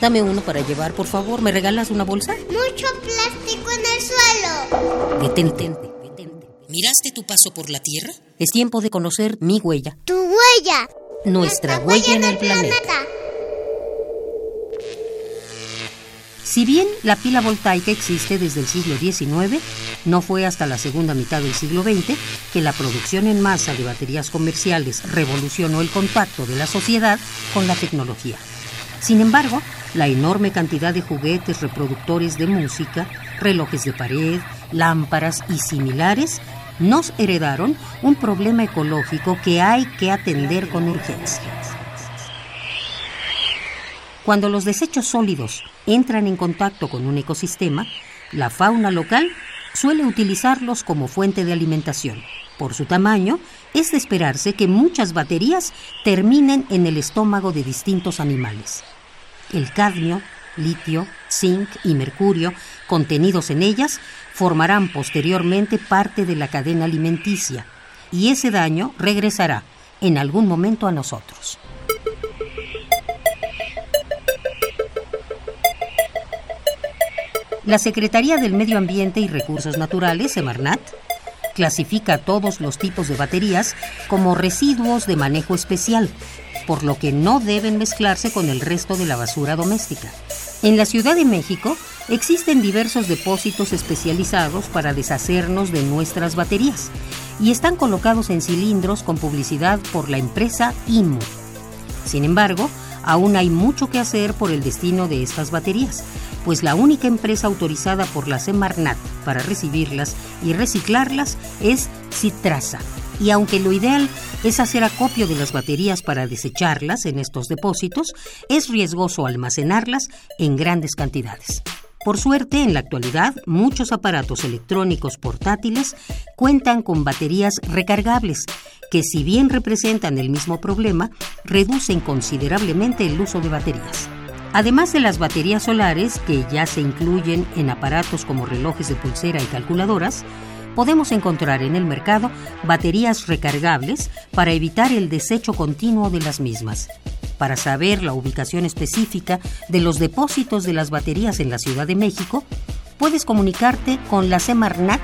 Dame uno para llevar, por favor. ¿Me regalas una bolsa? Mucho plástico en el suelo. Detente. ¿Miraste tu paso por la Tierra? Es tiempo de conocer mi huella. Tu huella. Nuestra huella en el planeta. Si bien la pila voltaica existe desde el siglo XIX, no fue hasta la segunda mitad del siglo XX que la producción en masa de baterías comerciales revolucionó el contacto de la sociedad con la tecnología. Sin embargo, la enorme cantidad de juguetes reproductores de música, relojes de pared, lámparas y similares nos heredaron un problema ecológico que hay que atender con urgencia. Cuando los desechos sólidos entran en contacto con un ecosistema, la fauna local suele utilizarlos como fuente de alimentación. Por su tamaño, es de esperarse que muchas baterías terminen en el estómago de distintos animales. El cadmio, litio, zinc y mercurio contenidos en ellas formarán posteriormente parte de la cadena alimenticia y ese daño regresará en algún momento a nosotros. La Secretaría del Medio Ambiente y Recursos Naturales, Semarnat, clasifica todos los tipos de baterías como residuos de manejo especial, por lo que no deben mezclarse con el resto de la basura doméstica. En la Ciudad de México existen diversos depósitos especializados para deshacernos de nuestras baterías y están colocados en cilindros con publicidad por la empresa IMU. Sin embargo, aún hay mucho que hacer por el destino de estas baterías, pues la única empresa autorizada por la Semarnat para recibirlas y reciclarlas es Citraza. Y aunque lo ideal es hacer acopio de las baterías para desecharlas en estos depósitos, es riesgoso almacenarlas en grandes cantidades. Por suerte, en la actualidad, muchos aparatos electrónicos portátiles cuentan con baterías recargables, que si bien representan el mismo problema, reducen considerablemente el uso de baterías. Además de las baterías solares, que ya se incluyen en aparatos como relojes de pulsera y calculadoras, podemos encontrar en el mercado baterías recargables para evitar el desecho continuo de las mismas. Para saber la ubicación específica de los depósitos de las baterías en la Ciudad de México, puedes comunicarte con la Semarnat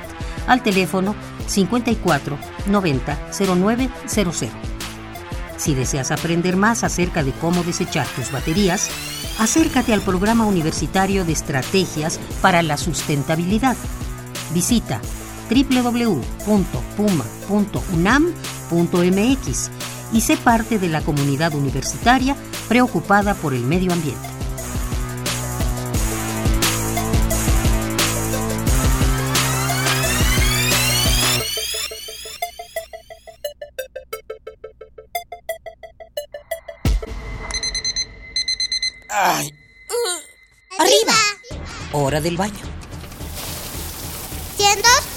al teléfono 54 90 0900. Si deseas aprender más acerca de cómo desechar tus baterías, acércate al programa universitario de estrategias para la sustentabilidad. Visita www.puma.unam.mx y sé parte de la comunidad universitaria preocupada por el medio ambiente. Ay. Arriba. Hora del baño. Siendo